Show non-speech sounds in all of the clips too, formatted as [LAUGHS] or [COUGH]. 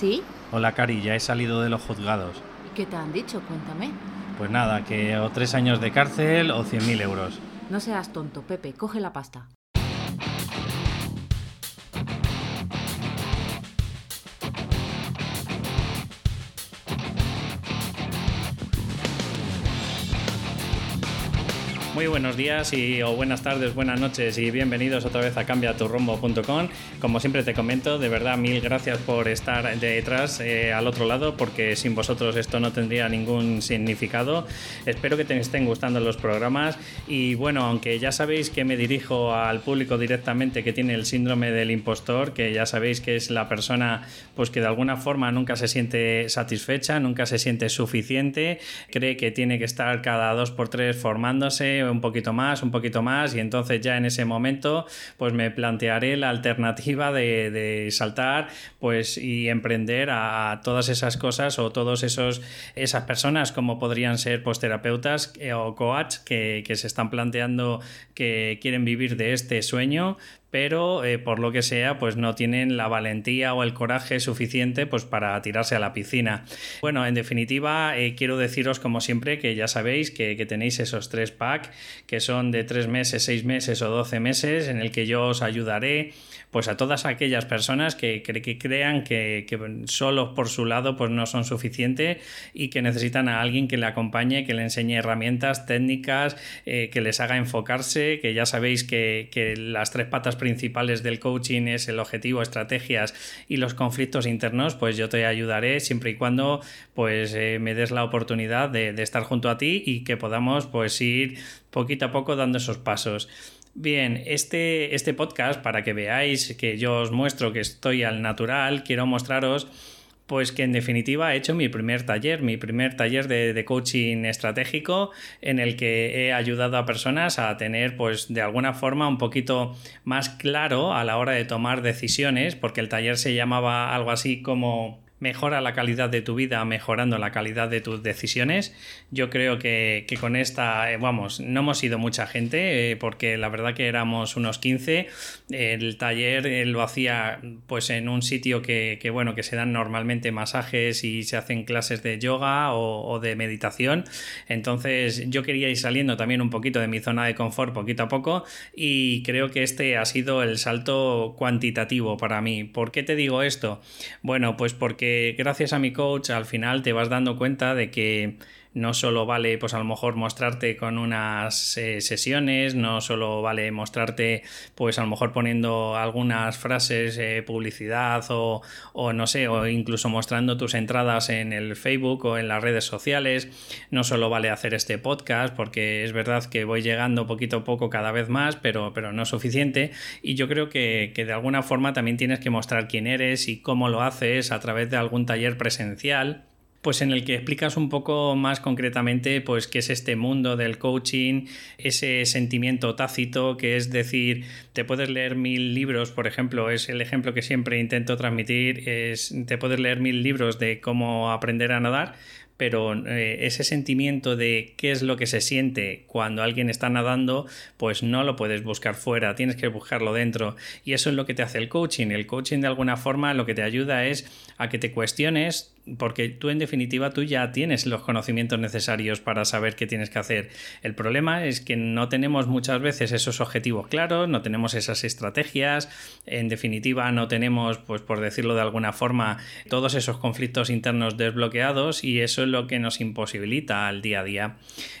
¿Sí? Hola, Cari, ya he salido de los juzgados. ¿Y qué te han dicho? Cuéntame. Pues nada, que o tres años de cárcel o 100.000 euros. No seas tonto, Pepe, coge la pasta. Muy buenos días y, o buenas tardes, buenas noches y bienvenidos otra vez a cambiaturrombo.com. Como siempre te comento, de verdad mil gracias por estar detrás eh, al otro lado porque sin vosotros esto no tendría ningún significado. Espero que te estén gustando los programas y bueno, aunque ya sabéis que me dirijo al público directamente que tiene el síndrome del impostor, que ya sabéis que es la persona pues que de alguna forma nunca se siente satisfecha, nunca se siente suficiente, cree que tiene que estar cada dos por tres formándose un poquito más, un poquito más, y entonces ya en ese momento, pues me plantearé la alternativa de, saltar, pues y emprender a, todas esas cosas o todos esos esas personas como podrían ser pues terapeutas eh, o coach que, que se están planteando que quieren vivir de este sueño, pero eh, por lo que sea, pues no tienen la valentía o el coraje suficiente pues para tirarse a la piscina. Bueno, en definitiva, eh, quiero deciros como siempre que ya sabéis que, tenéis esos tres packs que son de tres meses, seis meses o doce meses en el que yo os ayudaré pues a todas aquellas personas que, que crean que, que solos por su lado pues no son suficientes y que necesitan a alguien que le acompañe, que le enseñe herramientas, técnicas, eh, que les haga enfocarse, que ya sabéis que, que las tres patas principales del coaching es el objetivo, estrategias y los conflictos internos, pues yo te ayudaré siempre y cuando pues eh, me des la oportunidad de, de, estar junto a ti y que podamos pues ir poquito a poco dando esos pasos. Bien, este, este podcast, para que veáis que yo os muestro que estoy al natural, quiero mostraros pues que en definitiva he hecho mi primer taller, mi primer taller de, coaching estratégico en el que he ayudado a personas a tener pues de alguna forma un poquito más claro a la hora de tomar decisiones, porque el taller se llamaba algo así como mejora la calidad de tu vida mejorando la calidad de tus decisiones. Yo creo que, con esta, eh, vamos, no hemos sido mucha gente, eh, porque la verdad que éramos unos 15. El taller eh, lo hacía pues en un sitio que, bueno, que se dan normalmente masajes y se hacen clases de yoga o, de meditación. Entonces yo quería ir saliendo también un poquito de mi zona de confort poquito a poco y creo que este ha sido el salto cuantitativo para mí. ¿Por qué te digo esto? Bueno, pues porque gracias a mi coach al final te vas dando cuenta de que no solo vale, pues a lo mejor mostrarte con unas eh, sesiones, no solo vale mostrarte, pues a lo mejor poniendo algunas frases, eh, publicidad o, o, no sé, o incluso mostrando tus entradas en el Facebook o en las redes sociales, no solo vale hacer este podcast, porque es verdad que voy llegando poquito a poco cada vez más, pero, pero no es suficiente. Y yo creo que, que de alguna forma también tienes que mostrar quién eres y cómo lo haces a través de algún taller presencial pues en el que explicas un poco más concretamente pues qué es este mundo del coaching, ese sentimiento tácito que es decir, te puedes leer mil libros, por ejemplo, es el ejemplo que siempre intento transmitir, es te puedes leer mil libros de cómo aprender a nadar, pero eh, ese sentimiento de qué es lo que se siente cuando alguien está nadando, pues no lo puedes buscar fuera, tienes que buscarlo dentro. Y eso es lo que te hace el coaching. El coaching de alguna forma lo que te ayuda es a que te cuestiones porque tú en definitiva tú ya tienes los conocimientos necesarios para saber qué tienes que hacer. El problema es que no tenemos muchas veces esos objetivos claros, no tenemos esas estrategias, en definitiva no tenemos, pues por decirlo de alguna forma, todos esos conflictos internos desbloqueados y eso es lo que nos imposibilita al día a día.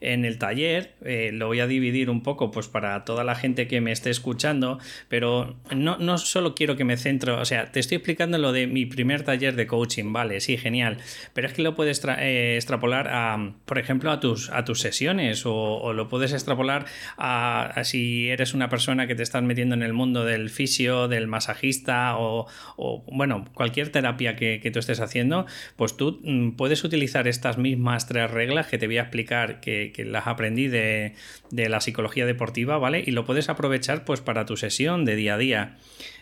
En el taller eh, lo voy a dividir un poco pues para toda la gente que me esté escuchando, pero no, no solo quiero que me centro, o sea, te estoy explicando lo de mi primer taller de coaching, vale, sí, genial. Pero es que lo puedes eh, extrapolar a, por ejemplo, a tus, a tus sesiones o, lo puedes extrapolar a, si eres una persona que te estás metiendo en el mundo del fisio, del masajista o, bueno, cualquier terapia que, tú estés haciendo, pues tú mm, puedes utilizar estas mismas tres reglas que te voy a explicar, que, las aprendí de, de la psicología deportiva, ¿vale? Y lo puedes aprovechar pues para tu sesión de día a día.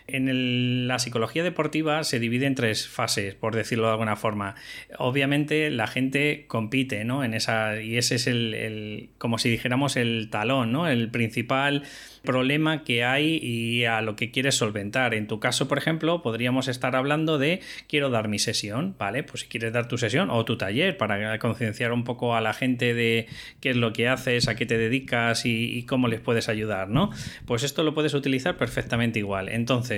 En la psicología deportiva se divide en tres fases, por decirlo de alguna forma. Obviamente la gente compite, En esa, y ese es el, como si dijéramos, el talón, ¿no? El principal problema que hay y a lo que quieres solventar. En tu caso, por ejemplo, podríamos estar hablando de quiero dar mi sesión, ¿vale? Pues si quieres dar tu sesión o tu taller para concienciar un poco a la gente de qué es lo que haces, a qué te dedicas y cómo les puedes ayudar, ¿no? Pues esto lo puedes utilizar perfectamente igual. Entonces,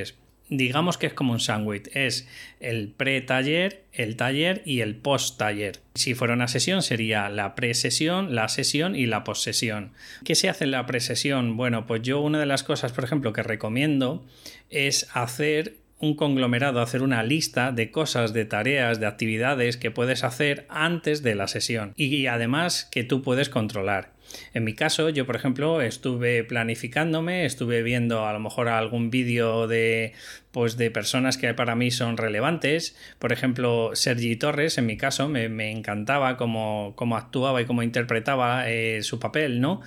digamos que es como un sándwich, es el pre-taller, el taller y el post-taller. Si fuera una sesión sería la pre-sesión, la sesión y la post-sesión. ¿Qué se hace en la pre-sesión? Bueno, pues yo una de las cosas, por ejemplo, que recomiendo es hacer un conglomerado, hacer una lista de cosas, de tareas, de actividades que puedes hacer antes de la sesión y además que tú puedes controlar. En mi caso, yo por ejemplo estuve planificándome, estuve viendo a lo mejor algún vídeo de pues de personas que para mí son relevantes. Por ejemplo, Sergi Torres, en mi caso, me, encantaba cómo, cómo, actuaba y cómo interpretaba eh, su papel, ¿no?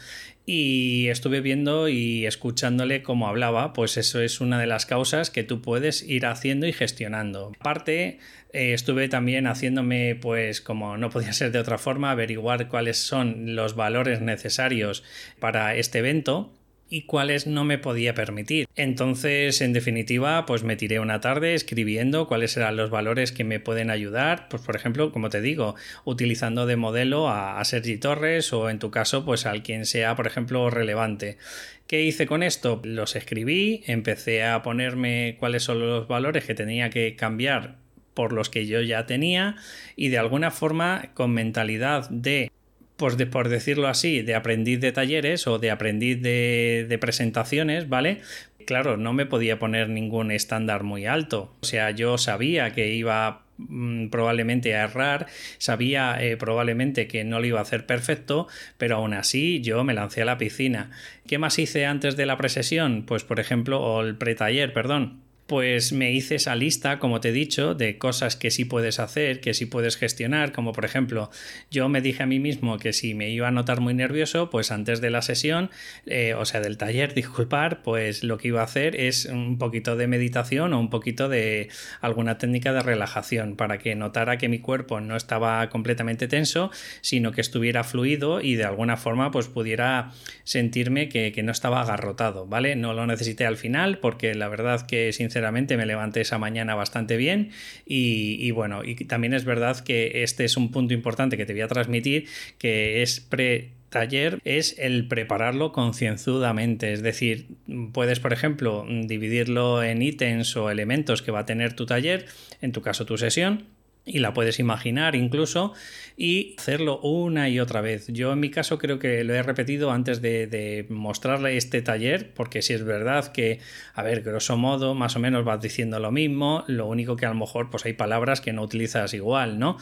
Y estuve viendo y escuchándole cómo hablaba, pues eso es una de las causas que tú puedes ir haciendo y gestionando. Aparte, eh, estuve también haciéndome, pues como no podía ser de otra forma, averiguar cuáles son los valores necesarios para este evento y cuáles no me podía permitir. Entonces, en definitiva, pues me tiré una tarde escribiendo cuáles eran los valores que me pueden ayudar, pues por ejemplo, como te digo, utilizando de modelo a, a Sergi Torres o en tu caso, pues al quien sea, por ejemplo, relevante. ¿Qué hice con esto? Los escribí, empecé a ponerme cuáles son los valores que tenía que cambiar por los que yo ya tenía y de alguna forma con mentalidad de pues por decirlo así, de aprendiz de talleres o de aprendiz de, de, presentaciones, ¿vale? Claro, no me podía poner ningún estándar muy alto. O sea, yo sabía que iba mm, probablemente a errar, sabía eh, probablemente que no lo iba a hacer perfecto, pero aún así yo me lancé a la piscina. ¿Qué más hice antes de la presesión? Pues por ejemplo, o el pretaller, perdón pues me hice esa lista, como te he dicho, de cosas que sí puedes hacer, que sí puedes gestionar, como por ejemplo, yo me dije a mí mismo que si me iba a notar muy nervioso, pues antes de la sesión, eh, o sea, del taller, [LAUGHS] disculpar, pues lo que iba a hacer es un poquito de meditación o un poquito de alguna técnica de relajación para que notara que mi cuerpo no estaba completamente tenso, sino que estuviera fluido y de alguna forma pues pudiera sentirme que, que no estaba agarrotado, ¿vale? No lo necesité al final porque la verdad que sinceramente sinceramente me levanté esa mañana bastante bien y, bueno, y también es verdad que este es un punto importante que te voy a transmitir, que es pre taller es el prepararlo concienzudamente. Es decir, puedes, por ejemplo, dividirlo en ítems o elementos que va a tener tu taller, en tu caso tu sesión, y la puedes imaginar incluso y hacerlo una y otra vez. Yo en mi caso creo que lo he repetido antes de, mostrarle este taller, porque si es verdad que, a ver, grosso modo, más o menos vas diciendo lo mismo, lo único que a lo mejor pues hay palabras que no utilizas igual, ¿no?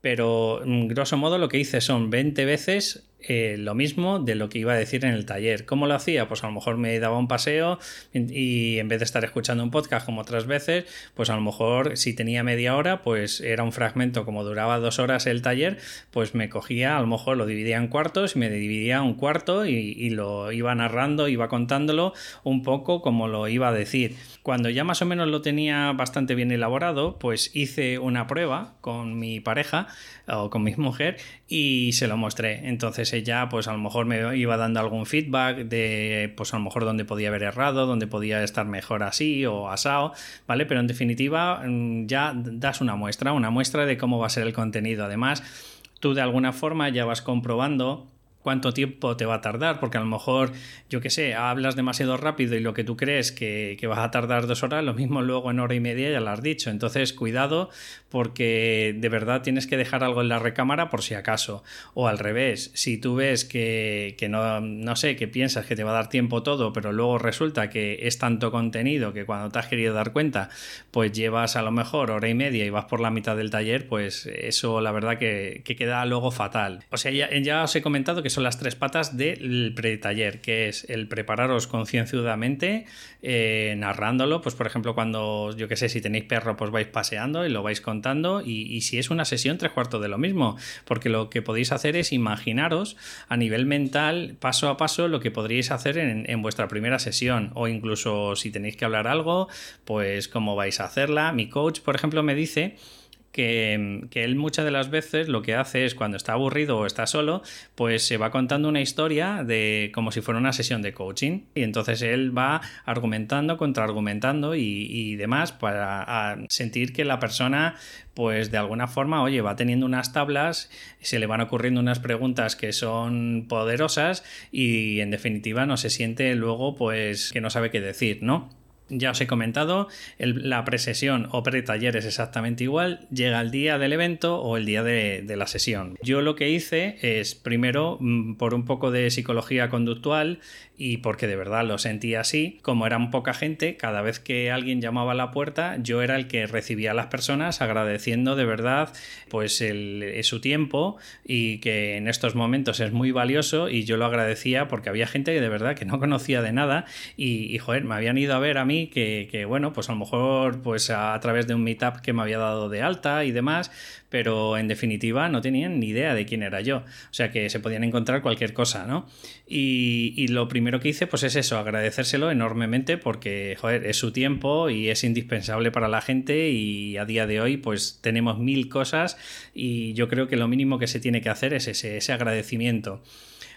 Pero mm, grosso modo lo que hice son 20 veces eh, lo mismo de lo que iba a decir en el taller. ¿Cómo lo hacía? Pues a lo mejor me daba un paseo y en vez de estar escuchando un podcast como otras veces, pues a lo mejor si tenía media hora, pues era un fragmento como duraba dos horas el taller, pues me cogía, a lo mejor lo dividía en cuartos y me dividía un cuarto y, y lo iba narrando, iba contándolo un poco como lo iba a decir. Cuando ya más o menos lo tenía bastante bien elaborado, pues hice una prueba con mi pareja o con mi mujer y se lo mostré. Entonces ella pues a lo mejor me iba dando algún feedback de pues a lo mejor donde podía haber errado, donde podía estar mejor así o asado, ¿vale? Pero en definitiva mm, ya das una muestra, una muestra de cómo va a ser el contenido. Además, tú de alguna forma ya vas comprobando cuánto tiempo te va a tardar, porque a lo mejor, yo qué sé, hablas demasiado rápido y lo que tú crees que, vas a tardar dos horas, lo mismo luego en hora y media ya lo has dicho. Entonces, cuidado, porque de verdad tienes que dejar algo en la recámara por si acaso. O al revés, si tú ves que, que no, no sé, que piensas que te va a dar tiempo todo, pero luego resulta que es tanto contenido que cuando te has querido dar cuenta, pues llevas a lo mejor hora y media y vas por la mitad del taller, pues eso la verdad que, que queda luego fatal. O sea, ya, os he comentado que son las tres patas del pre-taller, que es el prepararos concienzudamente, eh, narrándolo, pues por ejemplo cuando, yo que sé, si tenéis perro, pues vais paseando y lo vais contando, y, si es una sesión, tres cuartos de lo mismo, porque lo que podéis hacer es imaginaros a nivel mental, paso a paso, lo que podríais hacer en, vuestra primera sesión, o incluso si tenéis que hablar algo, pues cómo vais a hacerla. Mi coach, por ejemplo, me dice que, él muchas de las veces lo que hace es cuando está aburrido o está solo, pues se va contando una historia de como si fuera una sesión de coaching. Y entonces él va argumentando, contraargumentando y, y demás para sentir que la persona pues de alguna forma, oye, va teniendo unas tablas, se le van ocurriendo unas preguntas que son poderosas y en definitiva no se siente luego pues que no sabe qué decir, ¿no? Ya os he comentado, la presesión o pre-taller es exactamente igual, llega el día del evento o el día de, la sesión. Yo lo que hice es, primero, mm, por un poco de psicología conductual, y porque de verdad lo sentía así, como eran poca gente, cada vez que alguien llamaba a la puerta, yo era el que recibía a las personas agradeciendo de verdad pues el, su tiempo y que en estos momentos es muy valioso y yo lo agradecía porque había gente que de verdad que no conocía de nada y, y joder, me habían ido a ver a mí que, bueno, pues a lo mejor pues a, través de un meetup que me había dado de alta y demás, pero en definitiva no tenían ni idea de quién era yo. O sea que se podían encontrar cualquier cosa, ¿no? Y, lo primero que hice, pues es eso, agradecérselo enormemente porque, joder, es su tiempo y es indispensable para la gente y a día de hoy, pues tenemos mil cosas y yo creo que lo mínimo que se tiene que hacer es ese, ese agradecimiento.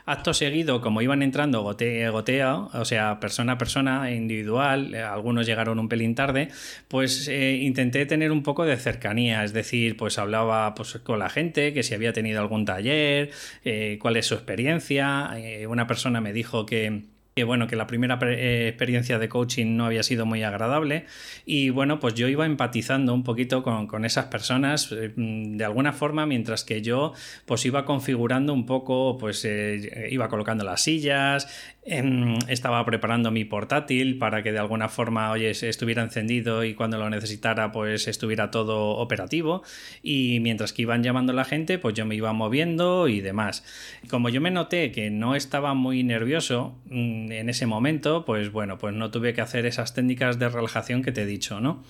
Acto seguido, como iban entrando gotea, gotea, o sea, persona a persona, individual, eh, algunos llegaron un pelín tarde, pues eh, intenté tener un poco de cercanía, es decir, pues hablaba pues, con la gente, que si había tenido algún taller, eh, cuál es su experiencia, una persona me dijo que que bueno, que la primera eh, experiencia de coaching no había sido muy agradable. Y bueno, pues yo iba empatizando un poquito con, esas personas eh, de alguna forma mientras que yo pues iba configurando un poco, pues eh, iba colocando las sillas, estaba preparando mi portátil para que de alguna forma, oye, estuviera encendido y cuando lo necesitara pues estuviera todo operativo y mientras que iban llamando la gente pues yo me iba moviendo y demás. Como yo me noté que no estaba muy nervioso, mm, en ese momento, pues bueno, pues no tuve que hacer esas técnicas de relajación que te he dicho, ¿no?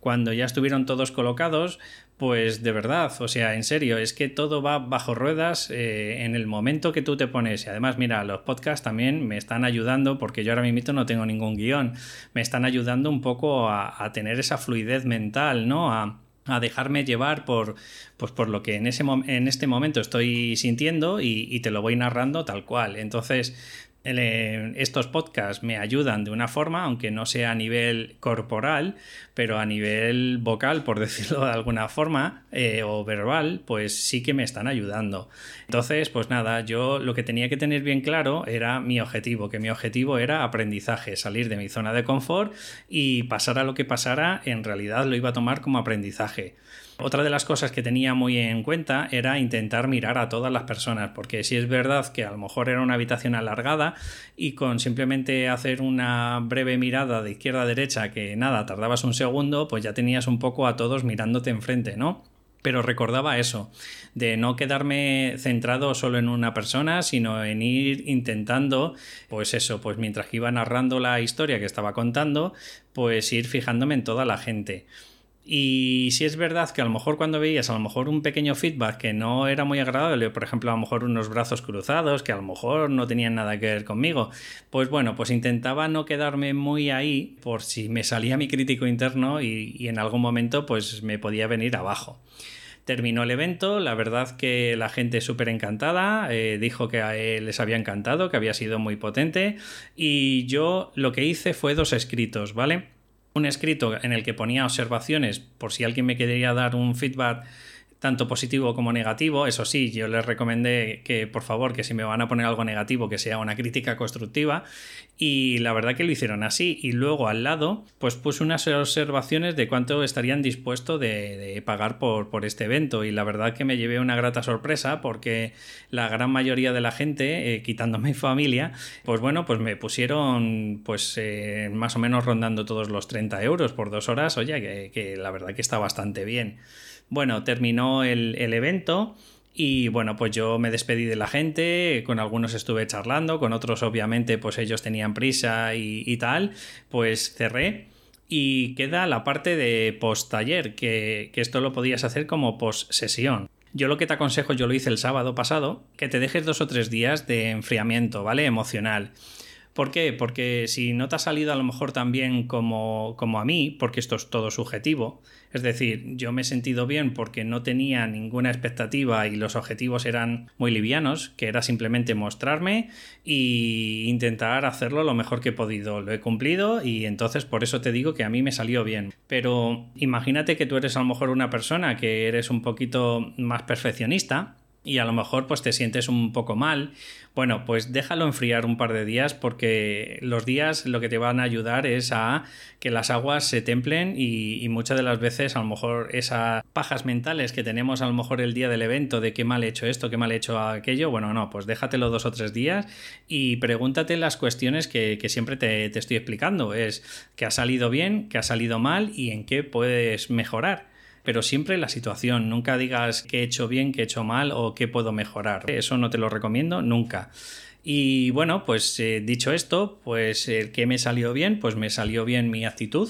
Cuando ya estuvieron todos colocados, pues de verdad, o sea, en serio, es que todo va bajo ruedas eh, en el momento que tú te pones. Y además, mira, los podcasts también me están ayudando, porque yo ahora mismo no tengo ningún guion, me están ayudando un poco a, tener esa fluidez mental, ¿no? A, dejarme llevar por, pues por lo que en, ese en este momento estoy sintiendo y, te lo voy narrando tal cual. Entonces, estos podcasts me ayudan de una forma, aunque no sea a nivel corporal, pero a nivel vocal, por [LAUGHS] decirlo de alguna forma, eh, o verbal, pues sí que me están ayudando. Entonces, pues nada, yo lo que tenía que tener bien claro era mi objetivo, que mi objetivo era aprendizaje, salir de mi zona de confort y pasar a lo que pasara, en realidad lo iba a tomar como aprendizaje. Otra de las cosas que tenía muy en cuenta era intentar mirar a todas las personas, porque si es verdad que a lo mejor era una habitación alargada y con simplemente hacer una breve mirada de izquierda a derecha, que nada, tardabas un segundo, pues ya tenías un poco a todos mirándote enfrente, ¿no? pero recordaba eso, de no quedarme centrado solo en una persona, sino en ir intentando, pues eso, pues mientras iba narrando la historia que estaba contando, pues ir fijándome en toda la gente. Y si es verdad que a lo mejor cuando veías a lo mejor un pequeño feedback que no era muy agradable, por ejemplo, a lo mejor unos brazos cruzados que a lo mejor no tenían nada que ver conmigo, pues bueno, pues intentaba no quedarme muy ahí por si me salía mi crítico interno y, en algún momento pues me podía venir abajo. Terminó el evento, la verdad que la gente súper encantada, eh, dijo que a él les había encantado, que había sido muy potente y yo lo que hice fue dos escritos, ¿vale? Un escrito en el que ponía observaciones por si alguien me quería dar un feedback tanto positivo como negativo. Eso sí, yo les recomendé que por favor, que si me van a poner algo negativo, que sea una crítica constructiva. Y la verdad que lo hicieron así. Y luego al lado, pues puse unas observaciones de cuánto estarían dispuestos de, pagar por, por, este evento. Y la verdad que me llevé una grata sorpresa porque la gran mayoría de la gente, eh, quitando mi [LAUGHS] familia, pues bueno, pues me pusieron pues eh, más o menos rondando todos los 30 euros por dos horas. Oye, que, que la verdad que está bastante bien. Bueno, terminó el, evento. Y bueno, pues yo me despedí de la gente, con algunos estuve charlando, con otros obviamente pues ellos tenían prisa y, tal, pues cerré. Y queda la parte de post taller, que, que esto lo podías hacer como post sesión. Yo lo que te aconsejo, yo lo hice el sábado pasado, que te dejes dos o tres días de enfriamiento, ¿vale? Emocional ¿Por qué? Porque si no te ha salido a lo mejor tan bien como, como a mí, porque esto es todo subjetivo, es decir, yo me he sentido bien porque no tenía ninguna expectativa y los objetivos eran muy livianos, que era simplemente mostrarme e intentar hacerlo lo mejor que he podido. Lo he cumplido y entonces por eso te digo que a mí me salió bien. Pero imagínate que tú eres a lo mejor una persona que eres un poquito más perfeccionista y a lo mejor pues te sientes un poco mal, bueno, pues déjalo enfriar un par de días porque los días lo que te van a ayudar es a que las aguas se templen y, muchas de las veces a lo mejor esas pajas mentales que tenemos a lo mejor el día del evento de qué mal he hecho esto, qué mal he hecho aquello, bueno, no, pues déjatelo dos o tres días y pregúntate las cuestiones que, siempre te, te estoy explicando, es qué ha salido bien, qué ha salido mal y en qué puedes mejorar pero siempre la situación. Nunca digas qué he hecho bien, qué he hecho mal o qué puedo mejorar. Eso no te lo recomiendo nunca. Y bueno, pues eh, dicho esto, pues el que me salió bien, pues me salió bien mi actitud,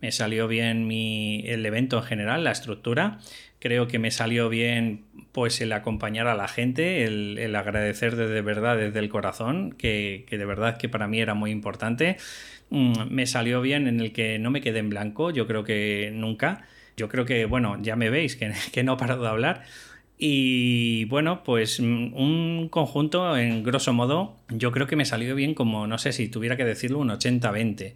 me salió bien mi, el evento en general, la estructura. Creo que me salió bien pues el acompañar a la gente, el, agradecer de, verdad desde el corazón, que, que, de verdad que para mí era muy importante. Mm, me salió bien en el que no me quedé en blanco, yo creo que nunca. Yo creo que, bueno, ya me veis que, [LAUGHS] que no he parado de hablar. Y bueno, pues mm, un conjunto en grosso modo, yo creo que me salió bien como, no sé si tuviera que decirlo, un 80-20.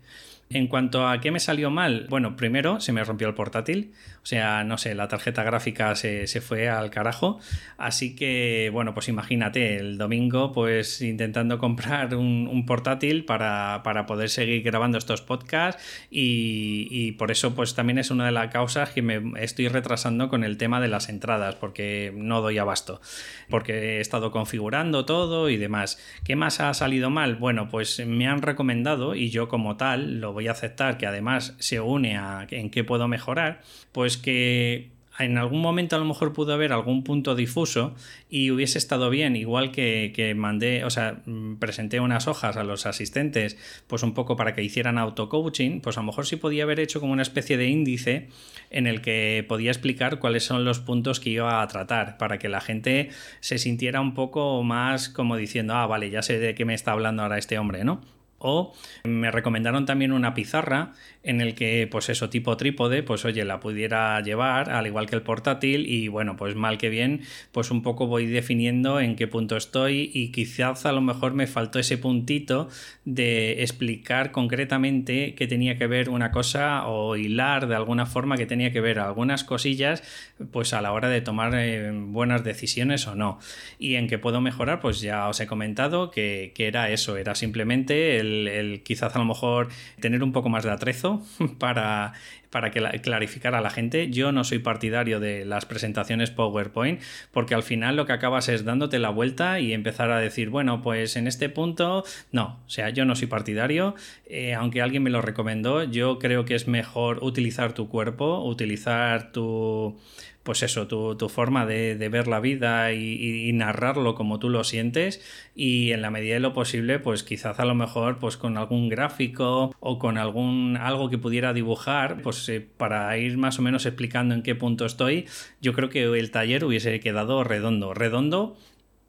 En cuanto a qué me salió mal, bueno, primero se me rompió el portátil, o sea, no sé, la tarjeta gráfica se, fue al carajo, así que, bueno, pues imagínate, el domingo pues intentando comprar un, portátil para, poder seguir grabando estos podcasts y, por eso pues también es una de las causas que me estoy retrasando con el tema de las entradas, porque no doy abasto, porque he estado configurando todo y demás. ¿Qué más ha salido mal? Bueno, pues me han recomendado y yo como tal lo voy voy a aceptar que además se une a en qué puedo mejorar, pues que en algún momento a lo mejor pudo haber algún punto difuso y hubiese estado bien, igual que, que, mandé, o sea, mm, presenté unas hojas a los asistentes, pues un poco para que hicieran auto-coaching, pues a lo mejor sí podía haber hecho como una especie de índice en el que podía explicar cuáles son los puntos que iba a tratar, para que la gente se sintiera un poco más como diciendo, ah, vale, ya sé de qué me está hablando ahora este hombre, ¿no? O me recomendaron también una pizarra en el que, pues eso, tipo trípode, pues oye, la pudiera llevar, al igual que el portátil, y bueno, pues mal que bien, pues un poco voy definiendo en qué punto estoy y quizás a lo mejor me faltó ese puntito de explicar concretamente qué tenía que ver una cosa o hilar de alguna forma que tenía que ver algunas cosillas, pues a la hora de tomar eh, buenas decisiones o no. Y en qué puedo mejorar, pues ya os he comentado que, que era eso, era simplemente el el, quizás a lo mejor tener un poco más de atrezo [LAUGHS] para, para que clarificar a la gente. Yo no soy partidario de las presentaciones PowerPoint porque al final lo que acabas es dándote la vuelta y empezar a decir, bueno, pues en este punto, no, o sea, yo no soy partidario, eh, aunque alguien me lo recomendó, yo creo que es mejor utilizar tu cuerpo, utilizar tu pues eso, tu, forma de, ver la vida y, narrarlo como tú lo sientes. Y en la medida de lo posible, pues quizás a lo mejor pues con algún gráfico o con algún algo que pudiera dibujar, pues eh, para ir más o menos explicando en qué punto estoy, yo creo que el taller hubiese quedado redondo, redondo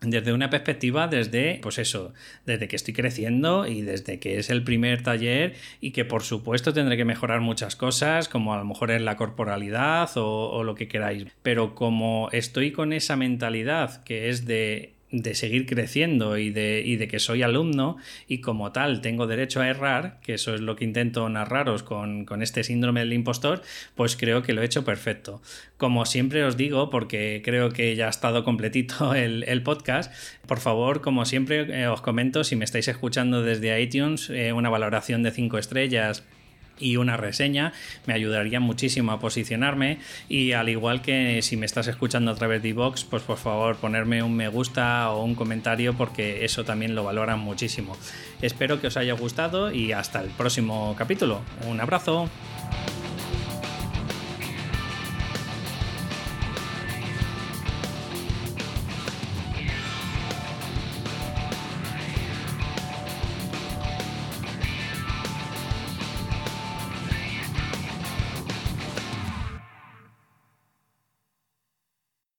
desde una perspectiva desde, pues eso, desde que estoy creciendo y desde que es el primer taller y que por supuesto tendré que mejorar muchas cosas, como a lo mejor en la corporalidad o, o lo que queráis. Pero como estoy con esa mentalidad que es de de seguir creciendo y de, y de, que soy alumno y como tal tengo derecho a errar, que eso es lo que intento narraros con, este síndrome del impostor, pues creo que lo he hecho perfecto. Como siempre os digo, porque creo que ya ha estado completito [LAUGHS] el, podcast, por favor, como siempre eh, os comento, si me estáis escuchando desde iTunes, eh, una valoración de 5 estrellas y una reseña me ayudaría muchísimo a posicionarme. Y al igual que si me estás escuchando a través de iVoox pues por favor ponerme un me gusta o un comentario porque eso también lo valoran muchísimo. Espero que os haya gustado y hasta el próximo capítulo. Un abrazo